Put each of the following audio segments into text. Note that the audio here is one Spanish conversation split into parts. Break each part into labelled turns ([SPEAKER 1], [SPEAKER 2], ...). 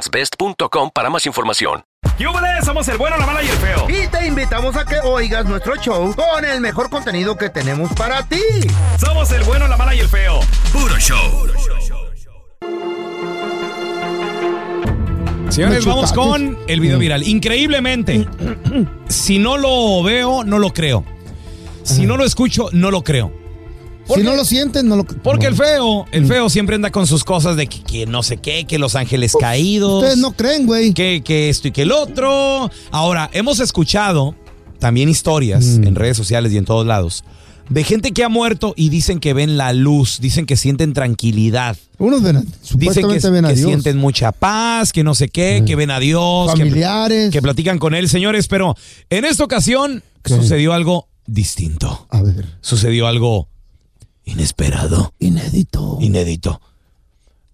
[SPEAKER 1] egglandsbest.com para más información.
[SPEAKER 2] ¡Yúbales! Somos el bueno, la mala y el feo.
[SPEAKER 3] Y te invitamos a que oigas nuestro show con el mejor contenido que tenemos para ti.
[SPEAKER 2] Somos el bueno, la mala y el feo. Puro show. Señores, vamos con el video viral. Increíblemente, si no lo veo, no lo creo. Si no lo escucho, no lo creo.
[SPEAKER 4] Si no lo sienten, no lo
[SPEAKER 2] Porque el feo, el feo siempre anda con sus cosas de que, que no sé qué, que los ángeles caídos.
[SPEAKER 4] Ustedes no creen, güey.
[SPEAKER 2] Que, que esto y que el otro. Ahora, hemos escuchado también historias
[SPEAKER 4] Mm.
[SPEAKER 2] en redes sociales y en todos lados de gente que ha muerto y dicen que ven la luz, dicen que sienten tranquilidad.
[SPEAKER 4] Unos ven,
[SPEAKER 2] Dicen que,
[SPEAKER 4] ven a
[SPEAKER 2] que
[SPEAKER 4] Dios. Mm.
[SPEAKER 2] sienten mucha paz, que no sé qué, que ven a Dios, que,
[SPEAKER 4] Familiares.
[SPEAKER 2] que platican con él, señores. Pero en esta ocasión
[SPEAKER 4] ¿Qué?
[SPEAKER 2] sucedió algo distinto.
[SPEAKER 4] A ver.
[SPEAKER 2] Sucedió algo inesperado,
[SPEAKER 4] Inédito.
[SPEAKER 2] inédito.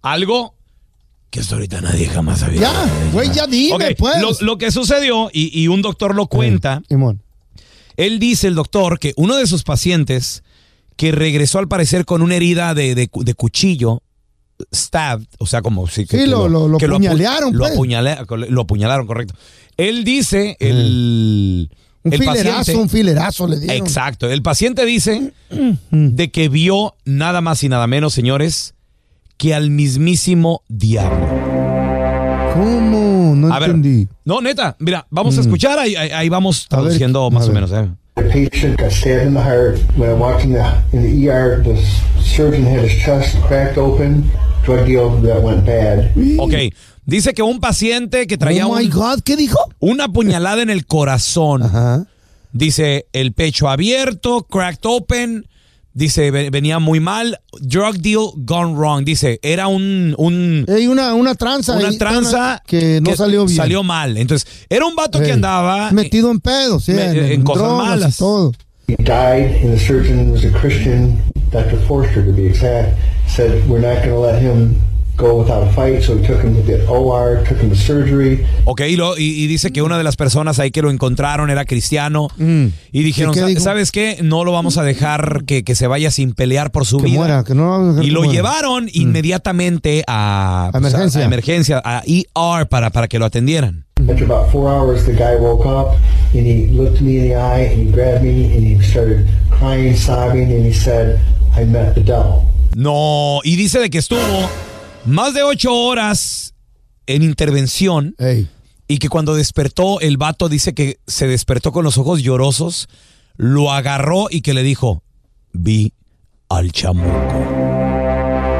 [SPEAKER 2] Algo que hasta ahorita nadie jamás había.
[SPEAKER 4] Ya, güey, ya dime, pues.
[SPEAKER 2] Lo, lo que sucedió, y, y un doctor lo cuenta,
[SPEAKER 4] Simón.
[SPEAKER 2] él dice, el doctor, que uno de sus pacientes que regresó al parecer con una herida de, de cu- de cuchillo, stabbed, o sea, como si que,
[SPEAKER 4] Sí,
[SPEAKER 2] que
[SPEAKER 4] lo- lo- lo
[SPEAKER 2] que
[SPEAKER 4] apuñalearon, pues.
[SPEAKER 2] lo apuñalaron, correcto. Él dice, el,
[SPEAKER 4] Un
[SPEAKER 2] el
[SPEAKER 4] filerazo,
[SPEAKER 2] paciente,
[SPEAKER 4] un filerazo le dieron.
[SPEAKER 2] Exacto. El paciente dice de que vio nada más y nada menos, señores, que al mismísimo diablo.
[SPEAKER 4] ¿Cómo? No
[SPEAKER 2] A ver,
[SPEAKER 4] entendí.
[SPEAKER 2] no, neta, mira, vamos a escuchar, ahí, ahí- ahí vamos
[SPEAKER 4] A ver,
[SPEAKER 2] traduciendo
[SPEAKER 4] a
[SPEAKER 2] más o
[SPEAKER 4] ver.
[SPEAKER 2] menos. ¿eh?
[SPEAKER 5] The patient got stabbed in the heart. When I walked in the, in the ER, the surgeon had his chest cracked open. Drug deal that went bad.
[SPEAKER 2] Ok, dice que un paciente que traía
[SPEAKER 4] oh my
[SPEAKER 2] un-
[SPEAKER 4] God, ¿qué dijo?
[SPEAKER 2] una puñalada en el corazón.
[SPEAKER 4] Ajá.
[SPEAKER 2] Dice el pecho abierto, cracked open. Dice ve- venía muy mal. Drug deal gone wrong. Dice era un, un
[SPEAKER 4] una, una tranza.
[SPEAKER 2] una tranza
[SPEAKER 4] que no salió bien.
[SPEAKER 2] Salió mal. Entonces, era un vato que andaba
[SPEAKER 4] Metido en pedos, sí,
[SPEAKER 2] me-
[SPEAKER 4] en,
[SPEAKER 2] en
[SPEAKER 4] en
[SPEAKER 2] cosas
[SPEAKER 4] drogas y
[SPEAKER 2] malas.
[SPEAKER 4] todo.
[SPEAKER 5] He died, and the surgeon was a Christian, Dr. Forster to be exact, said we're not going to let him go without a fight, so he took him to the OR, took him to surgery.
[SPEAKER 2] Ok, y, lo- y- y dice que una de las personas ahí que lo encontraron era cristiano. Y dijeron,
[SPEAKER 4] Mm. ¿Qué
[SPEAKER 2] "Sa-
[SPEAKER 4] dijo?
[SPEAKER 2] ¿sabes qué? No lo vamos a dejar que, que se vaya sin pelear por su
[SPEAKER 4] Que
[SPEAKER 2] vida.
[SPEAKER 4] muera, que no lo vamos a dejar
[SPEAKER 2] y
[SPEAKER 4] que
[SPEAKER 2] lo
[SPEAKER 4] muera. Mm.
[SPEAKER 2] llevaron inmediatamente a,
[SPEAKER 4] A emergencia.
[SPEAKER 2] a, emergencia, a ER para, para que lo atendieran.
[SPEAKER 5] After about four hours, the guy woke up, and he looked me in the eye, and he grabbed me, and he started crying, sobbing, and he said, I met the devil.
[SPEAKER 2] No, y dice de que estuvo más de ocho horas en intervención
[SPEAKER 4] Ey.
[SPEAKER 2] y que cuando despertó, el vato dice que se despertó con los ojos llorosos, lo agarró y que le dijo, vi al chamuco.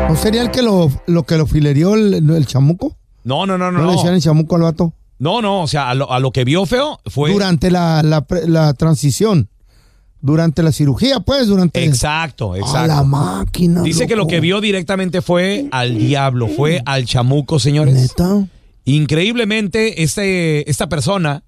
[SPEAKER 4] ¿No sería el que lo, lo que lo filerió el, el chamuco?
[SPEAKER 2] No, no, no,
[SPEAKER 4] ¿No,
[SPEAKER 2] no.
[SPEAKER 4] le decían el chamuco al vato?
[SPEAKER 2] No, no, o sea, a lo, a lo que vio feo fue...
[SPEAKER 4] Durante la, la transición. Durante la cirugía, pues, durante...
[SPEAKER 2] Exacto,
[SPEAKER 4] A la
[SPEAKER 2] exacto.
[SPEAKER 4] máquina.
[SPEAKER 2] Dice que lo que vio directamente fue al diablo, fue al chamuco, señores.
[SPEAKER 4] ¿Neta?
[SPEAKER 2] Increíblemente, este, esta persona,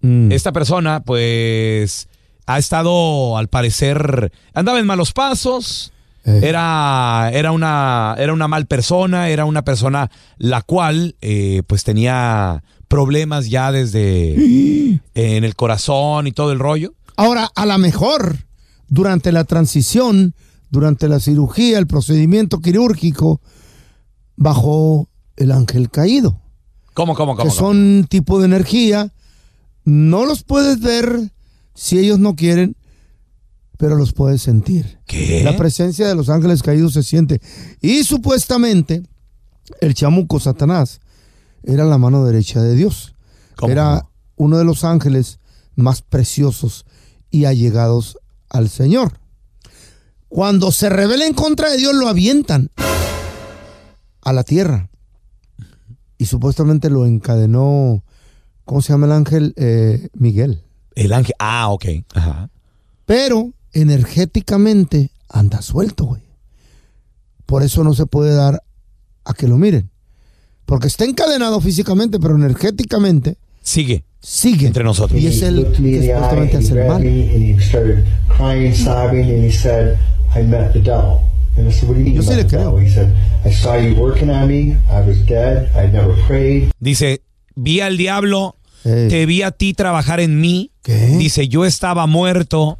[SPEAKER 4] Mm.
[SPEAKER 2] esta persona, pues, ha estado, al parecer, andaba en malos pasos,
[SPEAKER 4] Eh.
[SPEAKER 2] Era, era, una, era una mal persona, era una persona la cual eh, pues tenía problemas ya desde en el corazón y todo el rollo.
[SPEAKER 4] Ahora, a lo mejor, durante la transición, durante la cirugía, el procedimiento quirúrgico, bajó el ángel caído.
[SPEAKER 2] ¿Cómo, cómo, cómo?
[SPEAKER 4] que
[SPEAKER 2] cómo?
[SPEAKER 4] son tipo de energía. No los puedes ver si ellos no quieren, pero los puedes sentir.
[SPEAKER 2] ¿Qué?
[SPEAKER 4] La presencia de los ángeles caídos se siente. Y supuestamente, el chamuco Satanás era la mano derecha de Dios.
[SPEAKER 2] ¿Cómo?
[SPEAKER 4] Era uno de los ángeles más preciosos y allegados al Señor. Cuando se rebela en contra de Dios, lo avientan a la tierra. Y supuestamente lo encadenó, ¿cómo se llama el ángel? Eh, Miguel.
[SPEAKER 2] El ángel. Ah, ok. Ajá.
[SPEAKER 4] Pero energéticamente anda suelto, güey. Por eso no se puede dar a que lo miren. Porque está encadenado físicamente, pero energéticamente
[SPEAKER 2] Sigue
[SPEAKER 4] sigue.
[SPEAKER 2] entre nosotros.
[SPEAKER 4] Y es
[SPEAKER 5] he
[SPEAKER 4] el que supuestamente
[SPEAKER 5] and he
[SPEAKER 4] hace el mal.
[SPEAKER 5] me and he started crying, sobbing, and he said, I met the devil. And I said, what do you mean
[SPEAKER 4] Yo sí le creo.
[SPEAKER 5] devil? He said, I saw you working on me. I was dead. I never prayed.
[SPEAKER 2] Dice, vi al diablo,
[SPEAKER 4] Ey.
[SPEAKER 2] te vi a ti trabajar en mí.
[SPEAKER 4] ¿Qué?
[SPEAKER 2] Dice, yo estaba muerto.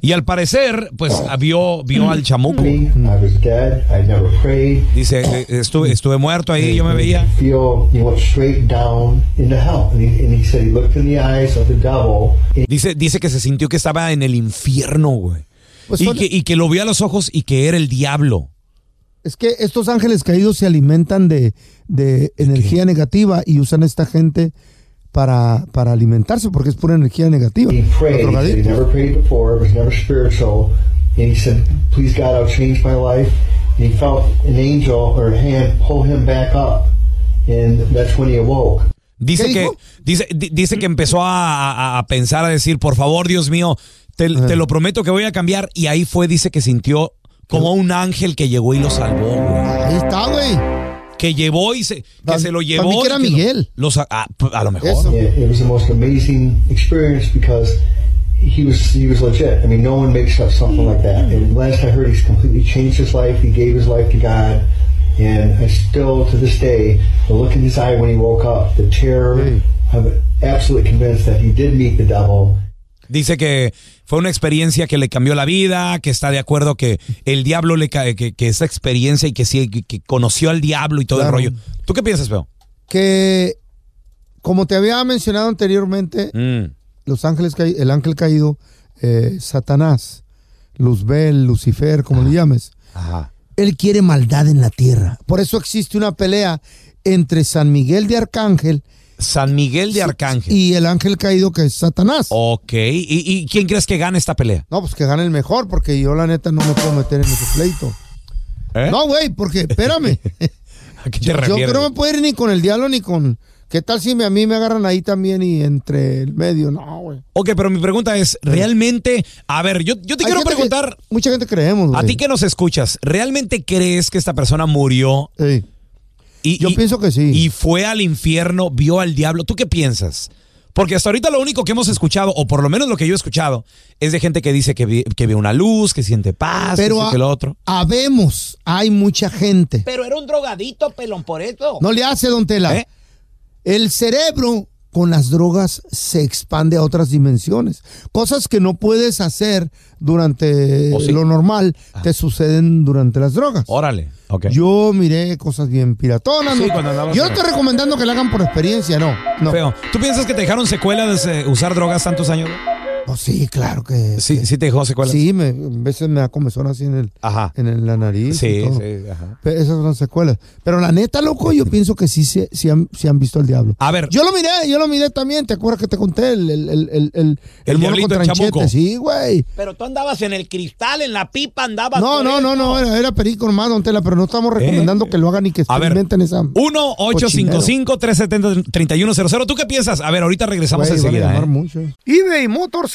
[SPEAKER 2] Y al parecer, pues vio, vio al chamuco.
[SPEAKER 5] Me, I was dead. I never prayed.
[SPEAKER 2] Dice, eh, estuve, estuve muerto ahí, yo me veía.
[SPEAKER 5] Feel he went straight down into hell. And he, and he said he looked in the eyes of the devil. And
[SPEAKER 2] Dice, dice que se sintió que estaba en el infierno, güey.
[SPEAKER 4] Pues
[SPEAKER 2] y, que, y que lo vio a los ojos y que era el diablo.
[SPEAKER 4] Es que estos ángeles caídos se alimentan de, de energía negativa y usan a esta gente para, para alimentarse porque es pura energía negativa.
[SPEAKER 5] he
[SPEAKER 4] Los
[SPEAKER 5] prayed. He said he
[SPEAKER 4] drogadictos.
[SPEAKER 5] never prayed before. It was never spiritual. And he said, please God, I'll change my life. And he felt an angel or a hand pull him back up. And that's when he awoke.
[SPEAKER 2] Dice
[SPEAKER 4] ¿Qué
[SPEAKER 2] que, dice, di- dice que empezó a, a- a pensar, a decir, por favor, Dios mío, te, te lo prometo que voy a cambiar. Y ahí fue, dice que sintió como un ángel que llegó y lo salvó, güey.
[SPEAKER 4] Ahí está, güey.
[SPEAKER 2] Que llevó y se, que se lo llevó.
[SPEAKER 4] mí que era Miguel.
[SPEAKER 2] lo sa- ah, p- a lo mejor.
[SPEAKER 4] Eso.
[SPEAKER 5] It, it was the most amazing experience because he was he was legit. I mean, no one makes up something like that. And last I heard, he's completely changed his life. He gave his life to God. And I still, to this day, the look in his eye when he woke up, the terror,
[SPEAKER 4] Hey.
[SPEAKER 5] I'm absolutely convinced that he did meet the devil.
[SPEAKER 2] Dice que fue una experiencia que le cambió la vida, que está de acuerdo que el diablo le ca- que, que esa experiencia y que sí, que, que conoció al diablo y todo
[SPEAKER 4] Claro.
[SPEAKER 2] el rollo. ¿Tú qué piensas, Feo?
[SPEAKER 4] Que, como te había mencionado anteriormente,
[SPEAKER 2] Mm.
[SPEAKER 4] los ángeles el ángel caído, eh, Satanás, Luzbel, Lucifer, como le llames,
[SPEAKER 2] Ajá.
[SPEAKER 4] él quiere maldad en la tierra. Por eso existe una pelea entre San Miguel de Arcángel
[SPEAKER 2] San Miguel de Arcángel.
[SPEAKER 4] y el ángel caído que es Satanás.
[SPEAKER 2] Ok. ¿Y, y quién crees que gana esta pelea?
[SPEAKER 4] No, pues que gane el mejor, porque yo la neta no me puedo meter en ese pleito.
[SPEAKER 2] ¿Eh?
[SPEAKER 4] No, güey, porque espérame.
[SPEAKER 2] ¿A qué te
[SPEAKER 4] yo, yo que no me puedo ir ni con el diablo ni con. ¿Qué tal si me- a mí me agarran ahí también y entre el medio? No, güey.
[SPEAKER 2] Ok, pero mi pregunta es, ¿realmente? A ver, yo, yo te
[SPEAKER 4] Hay
[SPEAKER 2] quiero
[SPEAKER 4] que-
[SPEAKER 2] preguntar,
[SPEAKER 4] mucha gente creemos, güey.
[SPEAKER 2] a ti que nos escuchas, ¿realmente crees que esta persona murió
[SPEAKER 4] Ey,
[SPEAKER 2] y,
[SPEAKER 4] Yo
[SPEAKER 2] y-
[SPEAKER 4] pienso que sí.
[SPEAKER 2] y fue al infierno, vio al diablo? ¿Tú qué piensas? Porque hasta ahorita lo único que hemos escuchado, o por lo menos lo que yo he escuchado, es de gente que dice que, vi- que ve una luz, que siente paz,
[SPEAKER 4] Pero
[SPEAKER 2] que,
[SPEAKER 4] a-
[SPEAKER 2] esto, que lo otro.
[SPEAKER 4] habemos, hay mucha gente.
[SPEAKER 2] Pero era un drogadito, pelón, por eso.
[SPEAKER 4] No le hace, don Tela.
[SPEAKER 2] ¿Eh?
[SPEAKER 4] El cerebro con las drogas se expande a otras dimensiones. Cosas que no puedes hacer durante lo normal te suceden durante las drogas.
[SPEAKER 2] Órale, ok.
[SPEAKER 4] Yo miré cosas bien piratonas.
[SPEAKER 2] Sí,
[SPEAKER 4] ¿no? Yo no estoy recomendando que la hagan por experiencia, no. No.
[SPEAKER 2] Feo. ¿Tú piensas que te dejaron secuelas de eh, usar drogas tantos años?
[SPEAKER 4] Oh, sí, claro que.
[SPEAKER 2] Sí,
[SPEAKER 4] que-
[SPEAKER 2] sí te dejó secuelas.
[SPEAKER 4] Sí, me, a veces me da comezón así en, el,
[SPEAKER 2] Ajá.
[SPEAKER 4] en el- la nariz. y
[SPEAKER 2] Sí,
[SPEAKER 4] todo.
[SPEAKER 2] sí, ajá.
[SPEAKER 4] Esas son secuelas. Pero la neta, loco, yo pienso que sí, se- sí, han, sí han visto al diablo.
[SPEAKER 2] A ver,
[SPEAKER 4] Yo lo miré, yo lo miré también. ¿Te acuerdas que te conté? El, el, el, el, el,
[SPEAKER 2] El
[SPEAKER 4] mono con tranchete. Sí, güey.
[SPEAKER 6] Pero tú andabas en el cristal, en la pipa andabas.
[SPEAKER 4] No, no, no, no, era, era perico nomás, don Tela, pero no estamos recomendando que lo hagan ni que
[SPEAKER 2] a ver,
[SPEAKER 4] experimenten esa.
[SPEAKER 2] 1-855-370-3100. ¿Tú qué piensas? A ver, ahorita regresamos
[SPEAKER 4] a
[SPEAKER 2] enseguida.
[SPEAKER 4] llamar
[SPEAKER 2] ¿eh?
[SPEAKER 4] mucho.
[SPEAKER 3] eBay Motors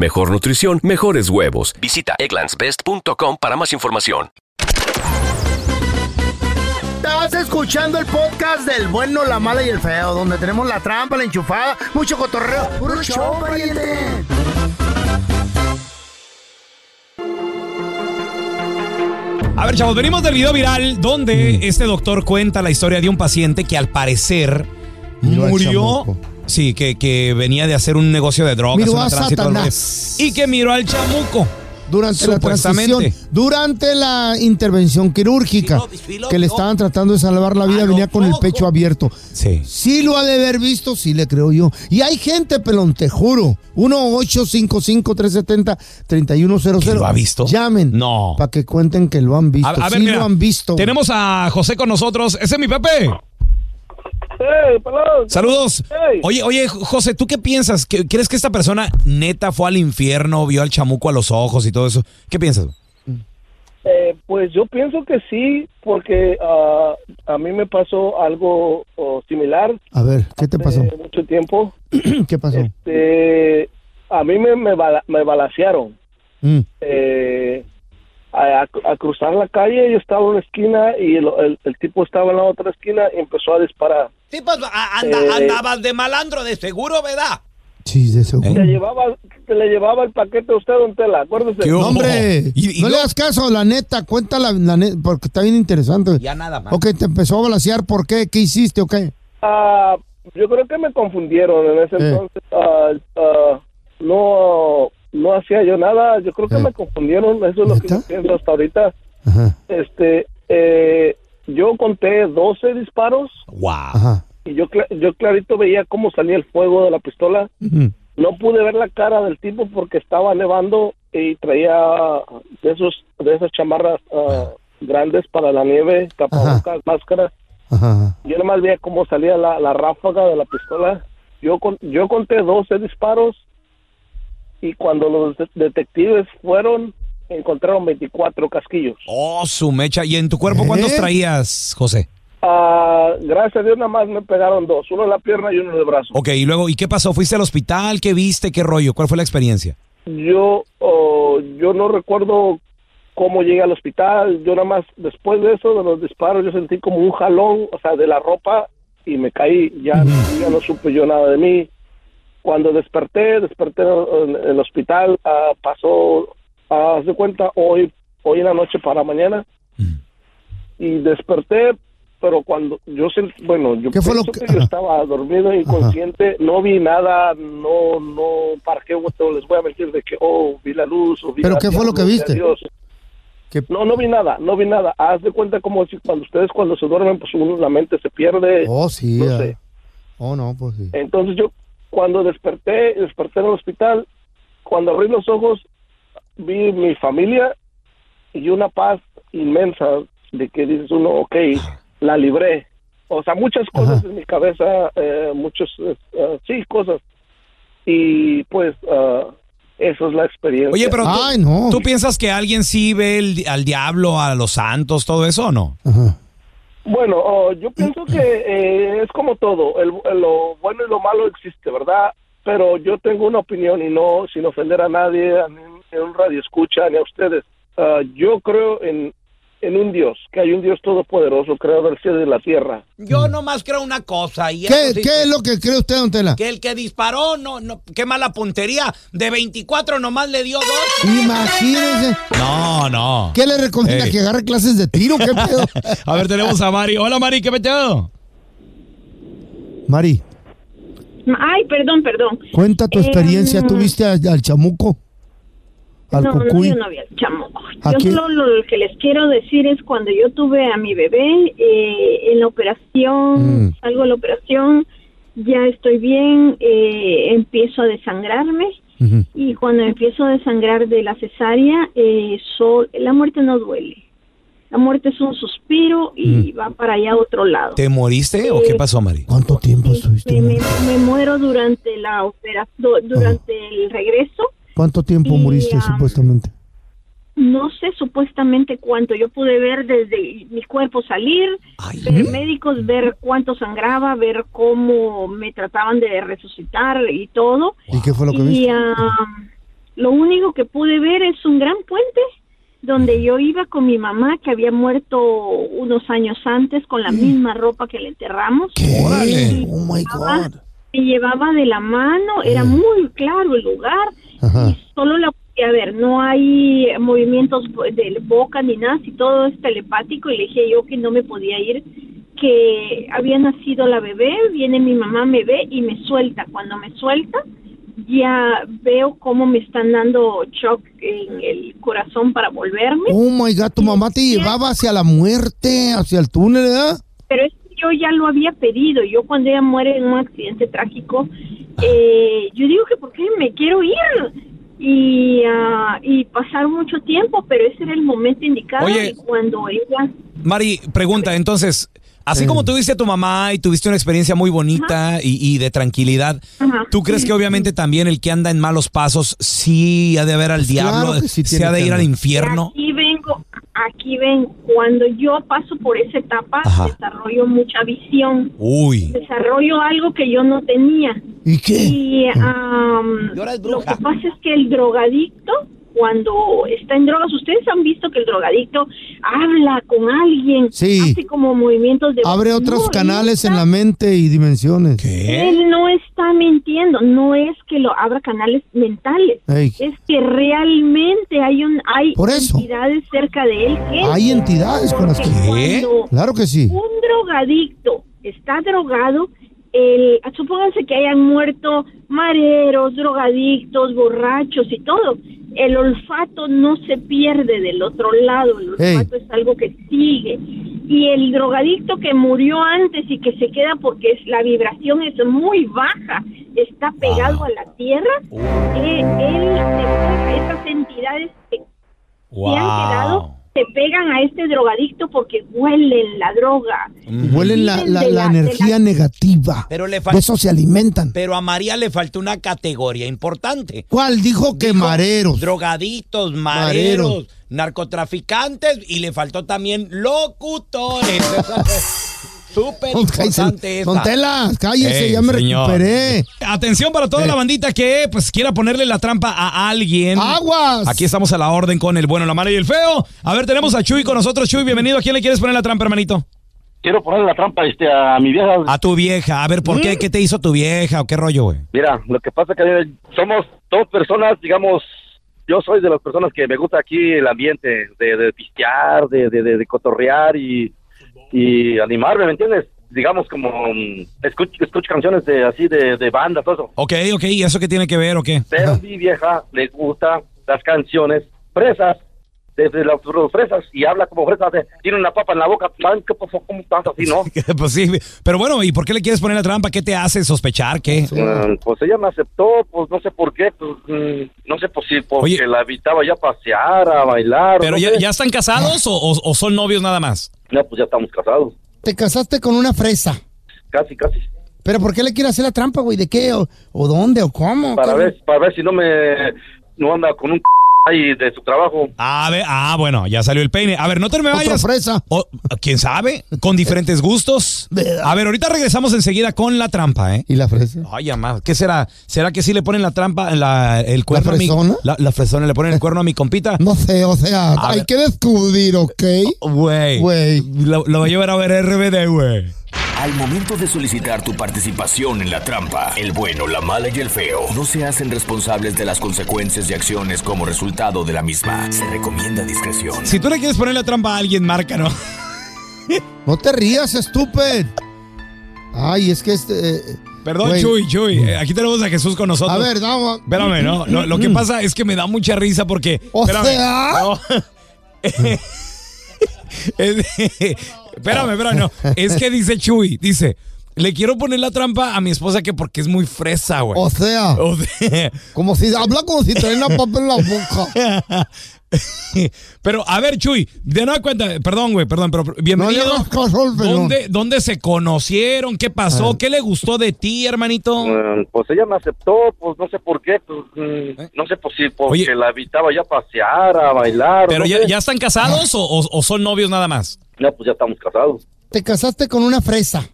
[SPEAKER 1] mejor nutrición, mejores huevos. Visita egglandsbest.com para más información.
[SPEAKER 3] Estás escuchando el podcast del bueno, la mala y el feo, donde tenemos la trampa, la enchufada, mucho cotorreo. ¡Puro show, pariente!
[SPEAKER 2] A ver, chavos, venimos del video viral donde este doctor cuenta la historia de un paciente que al parecer murió. Sí, que, que venía de hacer un negocio de drogas.
[SPEAKER 4] Miró
[SPEAKER 2] una
[SPEAKER 4] a
[SPEAKER 2] rollo.
[SPEAKER 4] Satanás.
[SPEAKER 2] Y que miró al chamuco.
[SPEAKER 4] Durante la
[SPEAKER 2] Supuestamente.
[SPEAKER 4] transición, durante la intervención quirúrgica,
[SPEAKER 6] Filo- filo-
[SPEAKER 4] que le estaban tratando de salvar la vida,
[SPEAKER 6] A lo
[SPEAKER 4] venía con el pecho abierto.
[SPEAKER 2] Sí.
[SPEAKER 4] Sí lo ha de haber visto, sí le creo yo. Y hay gente, pelón, te juro. 1-855-370-3100.
[SPEAKER 2] ¿Que lo ha visto?
[SPEAKER 4] Llamen.
[SPEAKER 2] No.
[SPEAKER 4] Para que cuenten que lo han visto.
[SPEAKER 2] A, a ver,
[SPEAKER 4] sí
[SPEAKER 2] mira,
[SPEAKER 4] lo han visto.
[SPEAKER 2] Tenemos a José con nosotros. Ese es mi Pepe.
[SPEAKER 7] ¡Hey!
[SPEAKER 2] Saludos.
[SPEAKER 7] Hey.
[SPEAKER 2] Oye, oye, José, ¿tú qué piensas? ¿Qué- ¿Crees que esta persona neta fue al infierno, vio al chamuco a los ojos y todo eso? ¿Qué piensas?
[SPEAKER 7] Eh, pues yo pienso que sí, porque ah, a mí me pasó algo oh, similar
[SPEAKER 4] A ver, ¿qué te pasó?
[SPEAKER 7] hace mucho tiempo.
[SPEAKER 4] ¿Qué pasó?
[SPEAKER 7] Este, a mí me, me, bala- me balacearon.
[SPEAKER 4] Mm.
[SPEAKER 7] Eh, a, a cruzar la calle, yo estaba en una esquina y el, el- el tipo estaba en la otra esquina y empezó a disparar.
[SPEAKER 6] Sí, pues a- anda-
[SPEAKER 7] Eh.
[SPEAKER 6] andabas de malandro, de seguro, ¿verdad?
[SPEAKER 4] Sí, de seguro.
[SPEAKER 7] Le llevaba, le llevaba el paquete a usted, don Tela, acuérdese.
[SPEAKER 2] ¿Qué
[SPEAKER 4] hombre,
[SPEAKER 2] Y- y
[SPEAKER 4] no le hagas caso, la neta, cuéntala, la neta, porque está bien interesante.
[SPEAKER 6] Ya nada más.
[SPEAKER 4] Ok, te empezó a balasear, ¿por qué? ¿Qué hiciste o qué?
[SPEAKER 7] Ah, yo creo que me confundieron en ese
[SPEAKER 4] Eh.
[SPEAKER 7] entonces. Ah, ah, no, no hacía yo nada. Yo creo que
[SPEAKER 4] Eh.
[SPEAKER 7] me confundieron. Eso es lo que yo pienso hasta ahorita.
[SPEAKER 4] Ajá,
[SPEAKER 7] Este, eh, yo conté 12 disparos
[SPEAKER 2] Wow.
[SPEAKER 4] ajá.
[SPEAKER 7] y yo, cla- yo clarito veía cómo salía el fuego de la pistola. No pude ver la cara del tipo porque estaba nevando y traía de esos, de esas chamarras ah, grandes para la nieve, tapabocas, máscara.
[SPEAKER 4] Ajá.
[SPEAKER 7] Yo nada más veía cómo salía la, la ráfaga de la pistola. Yo con, yo conté 12 disparos y cuando los de- detectives fueron, encontraron 24 casquillos.
[SPEAKER 2] Oh, su mecha. ¿Y en tu cuerpo cuántos
[SPEAKER 4] ¿Eh?
[SPEAKER 2] traías, José?
[SPEAKER 7] Ah, gracias a Dios nada más me pegaron dos, uno en la pierna y uno en el brazo.
[SPEAKER 2] Ok, y luego, ¿y qué pasó? ¿Fuiste al hospital? ¿Qué viste? ¿Qué rollo? ¿Cuál fue la experiencia?
[SPEAKER 7] Yo, oh, yo no recuerdo cómo llegué al hospital, yo nada más después de eso, de los disparos, yo sentí como un jalón, o sea, de la ropa y me caí, ya, ya no supe yo nada de mí. Cuando desperté, desperté en, el hospital, ah, pasó, ah, haz de cuenta, hoy, hoy en la noche para mañana, y desperté, pero cuando yo sentí, bueno, yo
[SPEAKER 4] ¿Qué fue lo
[SPEAKER 7] pienso
[SPEAKER 4] que-
[SPEAKER 7] que yo estaba dormido, inconsciente, no vi nada, no, no, para qué les voy a mentir de que, oh, vi la luz, o vi
[SPEAKER 4] ¿Pero
[SPEAKER 7] la-
[SPEAKER 4] qué fue lo que viste?
[SPEAKER 7] Dios.
[SPEAKER 4] ¿Qué-
[SPEAKER 7] No, no vi nada, no vi nada. Haz de cuenta como si cuando ustedes cuando se duermen, pues uno, la mente se pierde.
[SPEAKER 4] Oh, sí.
[SPEAKER 7] no
[SPEAKER 4] ah.
[SPEAKER 7] sé.
[SPEAKER 4] Oh, no, pues sí.
[SPEAKER 7] Entonces yo, cuando desperté, desperté en el hospital, cuando abrí los ojos, vi mi familia y una paz inmensa de que dices uno, ok, la libré. O sea, muchas cosas
[SPEAKER 4] Ajá.
[SPEAKER 7] en mi cabeza, eh, muchos, eh, eh, sí, cosas. Y pues, ah, Eso es la experiencia.
[SPEAKER 2] Oye, pero tú,
[SPEAKER 4] Ay, no.
[SPEAKER 2] ¿tú piensas que alguien sí ve el- al diablo, a los santos, todo eso o no?
[SPEAKER 4] Ajá.
[SPEAKER 7] Bueno, oh, yo pienso que eh, es como todo, el, lo bueno y lo malo existe, ¿verdad? Pero yo tengo una opinión y no sin ofender a nadie, a ni a un radio escucha, ni a ustedes. Ah, yo creo en, en un Dios, que hay un Dios todopoderoso, creador del cielo y de la tierra.
[SPEAKER 6] Yo nomás creo una cosa. Y
[SPEAKER 4] ¿Qué,
[SPEAKER 6] sí
[SPEAKER 4] qué es lo que cree usted, don Tela?
[SPEAKER 6] Que el que disparó, no, no, qué mala puntería. De 24 nomás le dio dos.
[SPEAKER 4] Imagínese.
[SPEAKER 2] No, no.
[SPEAKER 4] ¿Qué le recomienda?
[SPEAKER 2] Ey.
[SPEAKER 4] ¿Que agarre clases de tiro? ¿Qué pedo?
[SPEAKER 2] A ver, tenemos a Mari. Hola, Mari, ¿qué metido?
[SPEAKER 4] Mari,
[SPEAKER 8] Ay, perdón, perdón.
[SPEAKER 4] cuenta tu
[SPEAKER 8] Eh,
[SPEAKER 4] experiencia. ¿Tú viste a- al chamuco? Al
[SPEAKER 8] no, no,
[SPEAKER 4] cucuy.
[SPEAKER 8] yo no vi al chamuco.
[SPEAKER 4] ¿A
[SPEAKER 8] Yo
[SPEAKER 4] quién?
[SPEAKER 8] solo lo que les quiero decir es cuando yo tuve a mi bebé eh, en la operación,
[SPEAKER 4] Mm.
[SPEAKER 8] salgo de la operación, ya estoy bien, eh, empiezo a desangrarme y cuando empiezo a desangrar de la cesárea, eh, sol- la muerte no duele. La muerte es un suspiro y va para allá a otro lado.
[SPEAKER 2] Mm. ¿Te moriste o qué pasó, Mari?
[SPEAKER 4] ¿Cuánto tiempo estuviste?
[SPEAKER 8] Me, me-
[SPEAKER 4] muerto?
[SPEAKER 8] me muero durante la operación, durante el regreso.
[SPEAKER 4] ¿Cuánto tiempo
[SPEAKER 8] Y,
[SPEAKER 4] muriste
[SPEAKER 8] ah,
[SPEAKER 4] supuestamente?
[SPEAKER 8] No sé supuestamente cuánto. Yo pude ver desde mi cuerpo salir, ver médicos, ver cuánto sangraba, ver cómo me trataban de resucitar y todo.
[SPEAKER 4] ¿Y qué fue lo que
[SPEAKER 8] Y
[SPEAKER 4] viste?
[SPEAKER 8] lo único que pude ver es un gran puente donde yo iba con mi mamá que había muerto unos años antes con la misma ropa que le enterramos.
[SPEAKER 4] ¿Qué? Oh my God.
[SPEAKER 8] Me llevaba de la mano, era muy claro el lugar
[SPEAKER 4] Ajá.
[SPEAKER 8] solo la podía ver, no hay movimientos de boca ni nada, si todo es telepático y le dije yo que no me podía ir, que había nacido la bebé, viene mi mamá, me ve y me suelta, cuando me suelta ya veo cómo me están dando shock en el corazón para volverme,
[SPEAKER 4] Oh my God, tu mamá te llevaba hacia la muerte, hacia el túnel, ¿verdad?
[SPEAKER 8] pero es que yo ya lo había pedido, yo cuando ella muere en un accidente trágico, eh, yo digo que por qué me quiero ir y, ah, y pasar mucho tiempo, pero ese era el momento indicado
[SPEAKER 2] Oye.
[SPEAKER 8] cuando ella...
[SPEAKER 2] Mari, pregunta, entonces, así como tuviste a tu mamá y tuviste una experiencia muy bonita y, y de tranquilidad,
[SPEAKER 8] Ajá.
[SPEAKER 2] ¿tú crees que obviamente también el que anda en malos pasos sí ha de ver al
[SPEAKER 4] Pues claro
[SPEAKER 2] diablo,
[SPEAKER 4] que sí
[SPEAKER 2] ha de ir al infierno?
[SPEAKER 8] Aquí vengo, aquí ven, cuando yo paso por esa etapa,
[SPEAKER 2] Ajá.
[SPEAKER 8] desarrollo mucha visión,
[SPEAKER 2] Uy,
[SPEAKER 8] desarrollo algo que yo no tenía.
[SPEAKER 4] ¿Y qué?
[SPEAKER 8] Y
[SPEAKER 6] es
[SPEAKER 8] lo que pasa es que el drogadicto, cuando está en drogas, ustedes han visto que el drogadicto habla con alguien,
[SPEAKER 4] Sí.
[SPEAKER 8] hace como movimientos de...
[SPEAKER 4] Abre otros
[SPEAKER 8] No,
[SPEAKER 4] canales en la mente y dimensiones.
[SPEAKER 2] ¿qué?
[SPEAKER 8] Él no está mintiendo, no es que lo abra canales mentales,
[SPEAKER 4] Ey.
[SPEAKER 8] es que realmente hay un hay
[SPEAKER 4] Por eso.
[SPEAKER 8] entidades cerca de él que
[SPEAKER 4] Hay entidades con las que... Claro que sí.
[SPEAKER 8] un drogadicto está drogado, el, supónganse que hayan muerto mareros, drogadictos, borrachos y todo. El olfato no se pierde del otro lado, el olfato es algo que sigue. Y el drogadicto que murió antes y que se queda porque es, la vibración es muy baja, está pegado a la tierra, eh, él, se- esas entidades que se han quedado se pegan a este drogadicto porque huelen la droga.
[SPEAKER 4] Huelen la, la- la energía negativa.
[SPEAKER 6] Pero le
[SPEAKER 4] De eso se alimentan.
[SPEAKER 6] Pero a María le faltó una categoría importante.
[SPEAKER 4] ¿Cuál? Dijo que
[SPEAKER 6] Dijo
[SPEAKER 4] mareros.
[SPEAKER 6] Drogadictos,
[SPEAKER 4] Mareros.
[SPEAKER 6] mareros, narcotraficantes y le faltó también locutores. Súper importante
[SPEAKER 4] Don. Tela, cállese,
[SPEAKER 2] Ey,
[SPEAKER 4] ya me
[SPEAKER 2] señor.
[SPEAKER 4] recuperé.
[SPEAKER 2] Atención para toda
[SPEAKER 4] Eh.
[SPEAKER 2] la bandita que pues quiera ponerle la trampa a alguien.
[SPEAKER 4] ¡Aguas!
[SPEAKER 2] Aquí estamos a la orden con el bueno, la mala y el feo. A ver, tenemos a Chuy con nosotros. Chuy, bienvenido. ¿A quién le quieres poner la trampa, hermanito?
[SPEAKER 9] Quiero ponerle la trampa este, a mi vieja.
[SPEAKER 2] A tu vieja. A ver, ¿por qué? ¿Qué te hizo tu vieja o qué rollo, güey?
[SPEAKER 9] Mira, lo que pasa es que eh, somos dos personas, digamos, yo soy de las personas que me gusta aquí el ambiente, de, de pistear, de, de, de- de cotorrear y, y animarme, ¿me entiendes? Digamos como mm, escucho, escucho canciones de así de, de banda, todo eso.
[SPEAKER 2] Ok, ok. ¿Y eso qué tiene que ver o qué?
[SPEAKER 9] Pero mi vieja le gusta las canciones fresas, de, de las fresas, y habla como fresas, de- tiene una papa en la boca, man, ¿qué pasó? ¿Cómo estás así, no?
[SPEAKER 2] pues sí. Pero bueno, ¿y por qué le quieres poner la trampa? ¿Qué te hace sospechar? ¿Qué?
[SPEAKER 9] Mm, pues ella me aceptó, pues no sé por qué, pues mm, no sé pues, si porque
[SPEAKER 2] Oye.
[SPEAKER 9] la invitaba ya a pasear, a bailar.
[SPEAKER 2] ¿Pero
[SPEAKER 9] no
[SPEAKER 2] ya, ya están casados o- o son novios nada más?
[SPEAKER 9] No, pues ya estamos casados,
[SPEAKER 4] Te casaste con una fresa.
[SPEAKER 9] casi, casi.
[SPEAKER 4] ¿Pero por qué le quiere hacer la trampa, güey? ¿De qué? ¿O, o dónde? ¿O cómo?
[SPEAKER 9] Para ver, para ver si no me, no anda con un ahí de su trabajo.
[SPEAKER 2] A ver, ah, bueno, ya salió el peine. A ver, no te me
[SPEAKER 4] Otra
[SPEAKER 2] vayas.
[SPEAKER 4] fresa.
[SPEAKER 2] O, ¿Quién sabe? Con diferentes gustos. A ver, ahorita regresamos enseguida con la trampa, ¿eh?
[SPEAKER 4] ¿Y la fresa?
[SPEAKER 2] Ay, amá, ¿qué será? ¿Será que sí le ponen la trampa, la, el cuerno a mi...
[SPEAKER 4] fresona?
[SPEAKER 2] La, la fresona, le ponen el cuerno a mi compita?
[SPEAKER 4] No sé, o sea,
[SPEAKER 2] A
[SPEAKER 4] hay
[SPEAKER 2] ver.
[SPEAKER 4] que descubrir, ¿ok?
[SPEAKER 2] Güey.
[SPEAKER 4] Güey.
[SPEAKER 2] Lo, lo voy a llevar a ver RBD, güey.
[SPEAKER 10] Al momento de solicitar tu participación en la trampa, el bueno, la mala y el feo no se hacen responsables de las consecuencias y acciones como resultado de la misma. Se recomienda discreción.
[SPEAKER 2] Si tú le quieres poner la trampa a alguien, marca, ¿no?
[SPEAKER 4] No te rías, estúpido. Ay, es que este... eh,
[SPEAKER 2] Perdón,
[SPEAKER 4] güey.
[SPEAKER 2] Chuy, Chuy. eh, Aquí tenemos a Jesús con nosotros.
[SPEAKER 4] A ver, vamos.
[SPEAKER 2] Espérame, ¿no? Lo, lo que pasa es que me da mucha risa porque.
[SPEAKER 4] O
[SPEAKER 2] espérame,
[SPEAKER 4] sea.
[SPEAKER 2] no. Es- espérame, espérame, no. Es que dice Chuy, dice. Le quiero poner la trampa a mi esposa que porque es muy fresa, güey.
[SPEAKER 4] O sea,
[SPEAKER 2] O sea,
[SPEAKER 4] como si habla como si trae una papa en la boca.
[SPEAKER 2] pero a ver, Chuy, de nueva cuenta, perdón, güey, perdón, pero
[SPEAKER 4] No
[SPEAKER 2] bienvenido. ¿Dónde, ¿Dónde se conocieron? ¿Qué pasó? ¿Qué le gustó de ti, hermanito?
[SPEAKER 9] Pues ella me aceptó, pues no sé por qué, pues mm, no sé por si porque
[SPEAKER 2] Oye.
[SPEAKER 9] la invitaba ya a pasear, a bailar.
[SPEAKER 2] ¿Pero
[SPEAKER 9] no
[SPEAKER 2] ya, ya están casados o, o- o son novios nada más?
[SPEAKER 9] Ya, pues ya estamos casados,
[SPEAKER 4] Te casaste con una fresa.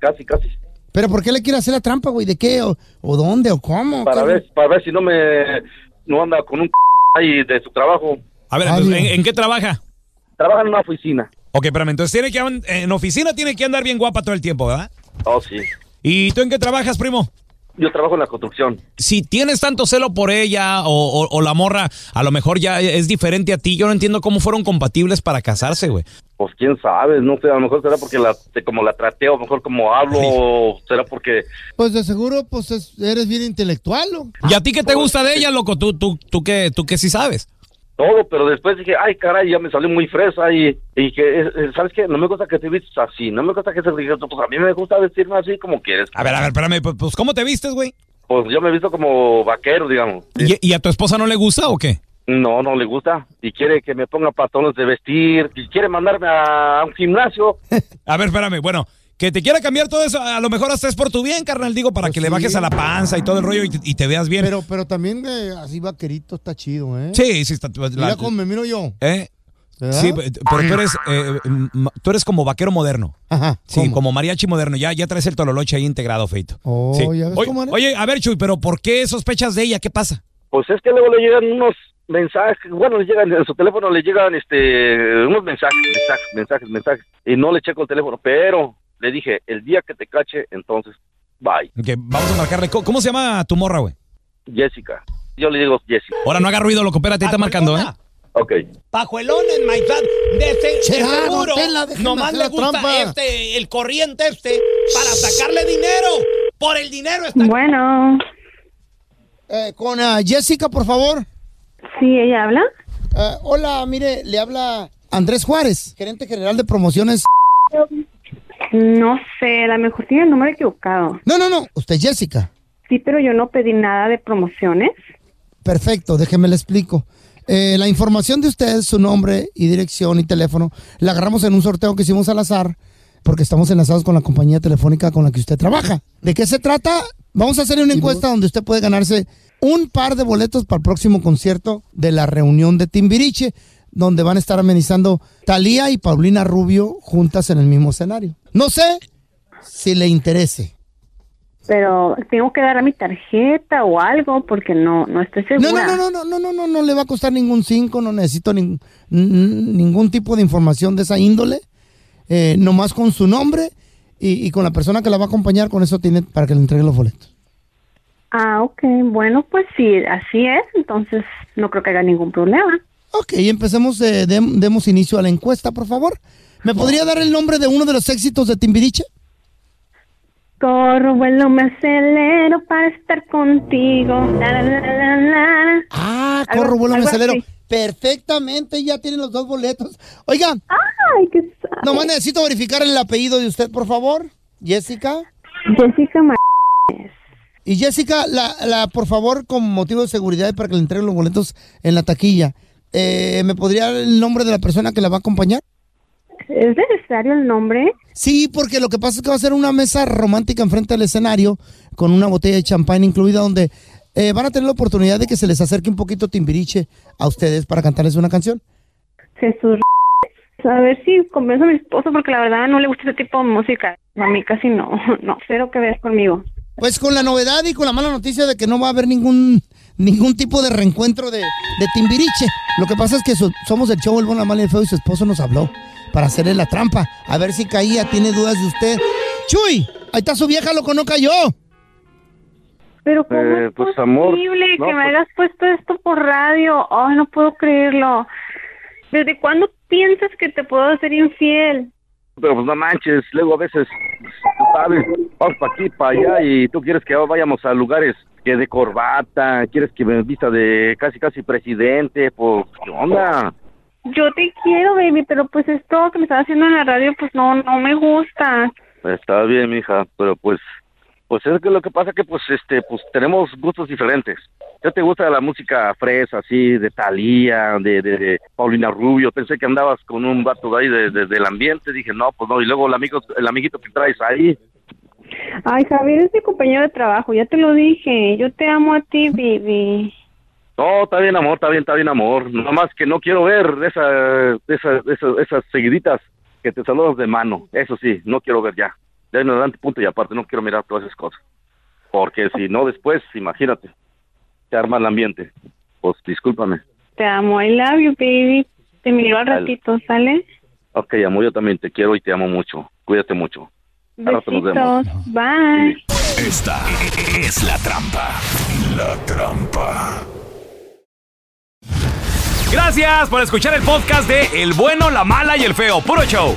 [SPEAKER 9] casi, casi.
[SPEAKER 4] ¿Pero por qué le quieres hacer la trampa, güey? ¿De qué? ¿O, o dónde? ¿O cómo?
[SPEAKER 9] Para
[SPEAKER 4] ¿Qué?
[SPEAKER 9] ver, para ver si no me, no anda con un ahí de su trabajo.
[SPEAKER 2] A ver, entonces, ¿en, qué trabaja?
[SPEAKER 9] Trabaja en una oficina.
[SPEAKER 2] Ok, espérame, entonces tiene que en oficina tiene que andar bien guapa todo el tiempo, ¿verdad?
[SPEAKER 9] Oh, sí.
[SPEAKER 2] ¿Y tú en qué trabajas, primo?
[SPEAKER 9] Yo trabajo en la construcción.
[SPEAKER 2] Si tienes tanto celo por ella o, o- o la morra, a lo mejor ya es diferente a ti. Yo no entiendo cómo fueron compatibles para casarse, güey.
[SPEAKER 9] Pues quién sabe, no sé, a lo mejor será porque la, de como la traté, o mejor como hablo, o será porque
[SPEAKER 4] Pues de seguro, pues es- eres bien intelectual, ¿no?
[SPEAKER 2] ¿Y a ti qué te gusta de ella, loco? ¿Tú, tú, tú, qué, tú qué sí sabes?
[SPEAKER 9] todo, pero después dije, ay, caray, ya me salió muy fresa y, y que, ¿sabes qué? No me gusta que te vistas así, no me gusta que te digas, pues a mí me gusta vestirme así como quieres.
[SPEAKER 2] A ver, a ver, espérame, pues, pues, ¿cómo te vistes, güey?
[SPEAKER 9] Pues yo me he visto como vaquero, digamos.
[SPEAKER 2] ¿Y, y a tu esposa no le gusta o qué?
[SPEAKER 9] No, no le gusta. Y quiere que me ponga patrones de vestir. Y quiere mandarme a un gimnasio.
[SPEAKER 2] A ver, espérame, bueno, que te quiera cambiar todo eso, a lo mejor hasta es por tu bien, carnal, digo, para
[SPEAKER 4] Pues
[SPEAKER 2] que le bajes a la panza y todo el rollo y te, y te veas bien.
[SPEAKER 4] Pero, pero también eh, así vaquerito está chido, ¿eh?
[SPEAKER 2] sí, sí, está. la-
[SPEAKER 4] Mira cómo me miro yo.
[SPEAKER 2] ¿Eh?
[SPEAKER 4] ¿verdad?
[SPEAKER 2] Sí, pero tú eres, eh, tú eres como vaquero moderno.
[SPEAKER 4] Ajá.
[SPEAKER 2] Sí,
[SPEAKER 4] ¿cómo?
[SPEAKER 2] como mariachi moderno. Ya, ya traes el tololoche ahí integrado, Feito.
[SPEAKER 4] Oh,
[SPEAKER 2] Sí.
[SPEAKER 4] ¿ya ves
[SPEAKER 2] oye,
[SPEAKER 4] cómo eres?
[SPEAKER 2] oye, a ver, Chuy, pero ¿por qué sospechas de ella? ¿Qué pasa?
[SPEAKER 9] Pues es que luego le llegan unos mensajes, bueno, le llegan en su teléfono, le llegan este unos mensajes, mensajes, mensajes, mensajes. Y no le checo el teléfono, pero le dije, el día que te cache, entonces, bye.
[SPEAKER 2] Que vamos a marcarle. ¿Cómo, cómo se llama tu morra, güey?
[SPEAKER 9] Jessica. Yo le digo Jessica.
[SPEAKER 2] Ahora no haga ruido, loco. Espérate, está marcando, ¿eh?
[SPEAKER 9] Ok.
[SPEAKER 6] Pajuelones, my son. De, ese- de
[SPEAKER 4] Chera,
[SPEAKER 6] seguro,
[SPEAKER 4] Tela,
[SPEAKER 6] nomás le gusta
[SPEAKER 4] trampa.
[SPEAKER 6] este, el corriente este, para sacarle dinero. Por el dinero está...
[SPEAKER 8] Bueno,
[SPEAKER 4] Eh, con ah, Jessica, por favor.
[SPEAKER 8] Sí, ella habla.
[SPEAKER 4] Eh, hola, mire, le habla Andrés Juárez, gerente general de promociones.
[SPEAKER 8] No sé, a lo mejor tiene el número equivocado.
[SPEAKER 4] No, no, no, usted es Jessica.
[SPEAKER 8] Sí, pero yo no pedí nada de promociones.
[SPEAKER 4] Perfecto, déjeme le explico. Eh, la información de usted, su nombre y dirección y teléfono, la agarramos en un sorteo que hicimos al azar porque estamos enlazados con la compañía telefónica con la que usted trabaja. ¿De qué se trata? Vamos a hacer una encuesta donde usted puede ganarse un par de boletos para el próximo concierto de la reunión de Timbiriche, donde van a estar amenizando Talía y Paulina Rubio juntas en el mismo escenario. No sé si le interese.
[SPEAKER 8] Pero tengo que dar a mi tarjeta o algo porque no no estoy segura.
[SPEAKER 4] No, no, no, no, no, no, no, no, le va a costar ningún cinco, no necesito ningún tipo de información de esa índole. Eh, nomás con su nombre y, y, con la persona que la va a acompañar, con eso tiene para que le entregue los boletos.
[SPEAKER 8] Ah, ok. Bueno, pues sí, así es. Entonces no creo que haya ningún problema.
[SPEAKER 4] Ok, empecemos, eh, dem- demos inicio a la encuesta, por favor. ¿Me podría dar el nombre de uno de los éxitos de Timbiriche?
[SPEAKER 8] Corro, vuelo, me acelero para estar contigo. La, la, la, la, la.
[SPEAKER 4] Ah,
[SPEAKER 8] Algo-
[SPEAKER 4] corro, vuelo, me acelero.
[SPEAKER 8] así.
[SPEAKER 4] Perfectamente, ya tienen los dos boletos. Oiga,
[SPEAKER 8] Ay, qué sabe.
[SPEAKER 4] nomás necesito verificar el apellido de usted, por favor. Jessica.
[SPEAKER 8] Jessica Mar
[SPEAKER 4] Y Jessica, la, la, por favor, con motivo de seguridad para que le entreguen los boletos en la taquilla, eh, ¿me podría dar el nombre de la persona que la va a acompañar?
[SPEAKER 8] ¿Es necesario el nombre?
[SPEAKER 4] Sí, porque lo que pasa es que va a ser una mesa romántica enfrente del escenario con una botella de champán incluida donde eh, van a tener la oportunidad de que se les acerque un poquito Timbiriche a ustedes para cantarles una canción.
[SPEAKER 11] Jesús. A ver si convenzo a mi esposo porque la verdad no le gusta ese tipo de música. A mí casi no, no, cero que ver conmigo.
[SPEAKER 4] Pues con la novedad y con la mala noticia de que no va a haber ningún ningún tipo de reencuentro de, de Timbiriche. Lo que pasa es que so- somos el show El Bueno, la Mala y el Feo y su esposo nos habló para hacerle la trampa. A ver si caía, tiene dudas de usted. Chuy, ahí está su vieja, loco, no cayó.
[SPEAKER 11] Pero ¿cómo
[SPEAKER 9] Eh,
[SPEAKER 11] es
[SPEAKER 9] pues, amor,
[SPEAKER 11] posible
[SPEAKER 9] no,
[SPEAKER 11] que me
[SPEAKER 9] pues-
[SPEAKER 11] hayas puesto esto por radio? Ay, no puedo creerlo. ¿Desde cuándo piensas que te puedo hacer infiel?
[SPEAKER 9] Pero pues no manches, luego a veces, tú sabes, vamos para aquí, para allá y tú quieres que vayamos a lugares que de corbata, quieres que me vista de casi casi presidente, pues, ¿qué onda?
[SPEAKER 11] Yo te quiero, baby, pero pues esto que me estás haciendo en la radio, pues no, no me gusta.
[SPEAKER 9] Está bien, mija, pero pues, pues es que lo que pasa que pues, este, pues tenemos gustos diferentes. ¿Ya te gusta la música fresa, así, de Thalía, de, de, de Paulina Rubio? Pensé que andabas con un vato de ahí de, de- del ambiente, dije, no, pues no, y luego el amigo, el amiguito que traes ahí,
[SPEAKER 11] Ay, Javier es mi compañero de trabajo, ya te lo dije. Yo te amo a ti, baby.
[SPEAKER 9] No, está bien, amor, está bien, está bien, amor. Nada más que no quiero ver esa, esa, esa- esas seguiditas que te saludas de mano. Eso sí, no quiero ver ya. De ahí en adelante, punto y aparte, no quiero mirar todas esas cosas. Porque si no, después, imagínate, te arma el ambiente. Pues discúlpame.
[SPEAKER 11] Te amo, I love you, baby. Te miro al ratito, ¿sale?
[SPEAKER 9] Ok, amor, yo también te quiero y te amo mucho. Cuídate mucho. Nos vemos.
[SPEAKER 11] Besitos, bye.
[SPEAKER 10] Esta es la trampa. La trampa.
[SPEAKER 6] Gracias por escuchar el podcast de El bueno, la mala y el feo. Puro show.